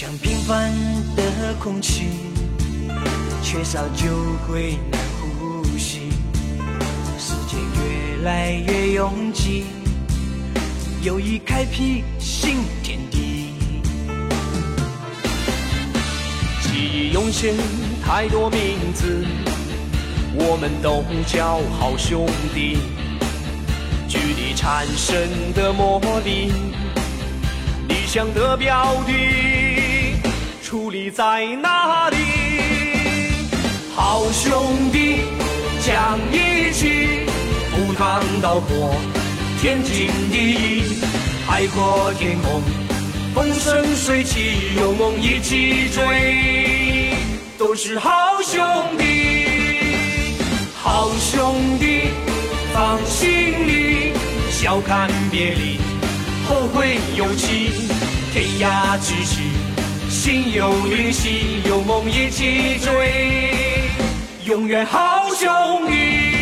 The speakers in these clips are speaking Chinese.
像平凡的空气，缺少就会难呼吸。世界越来越拥挤，有意开辟新天地。记忆涌现太多名字，我们都叫好兄弟。距离产生的魔力，理想的标的，在哪里？好兄弟，讲义气，赴汤蹈火，天经地义，海阔天空，风生水起，有梦一起追，都是好兄弟，好兄弟，放心里，笑看别离，后会有期，天涯咫尺，心有灵犀，有梦一起追，永远好兄弟。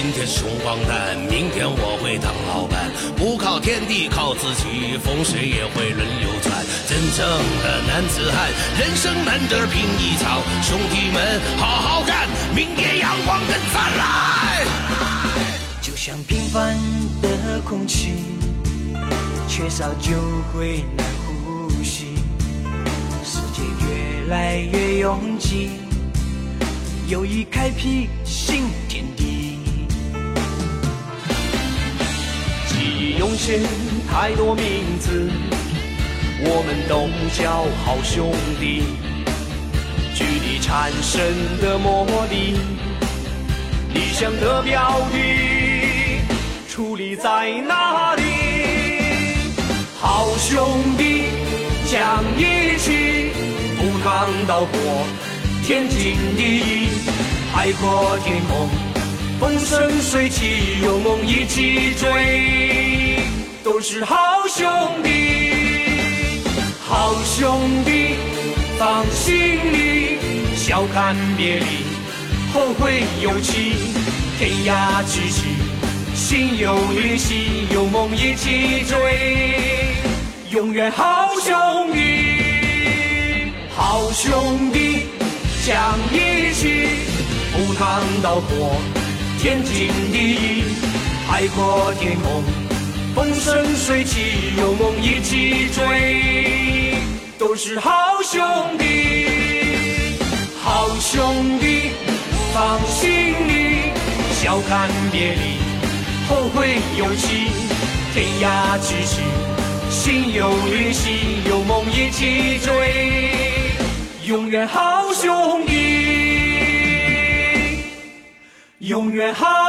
今天穷光蛋，明天我会当老板。不靠天地，靠自己，风水也会轮流转。真正的男子汉，人生难得拼一场。兄弟们，好好干，明天阳光更灿烂。就像平凡的空气，缺少就会难呼吸。世界越来越拥挤，有意开辟新天地。记忆涌现太多名字，我们都叫好兄弟。距离产生的魔力，理想的标的，矗立在哪里？好兄弟，讲义气，赴汤蹈火，天经地义，海阔天空，风生水起，有梦一起追，都是好兄弟，好兄弟，放心里，笑看别离。后会有期，天涯咫尺，心有灵犀，有梦一起追，永远好兄弟，好兄弟，讲义气，赴汤蹈火，天经地义，海阔天空，水起，有梦一起追，都是好兄弟。好兄弟，放心里，笑看别离，后会有期，天涯咫尺，心有灵犀，有梦一起追，永远好兄弟，永远好。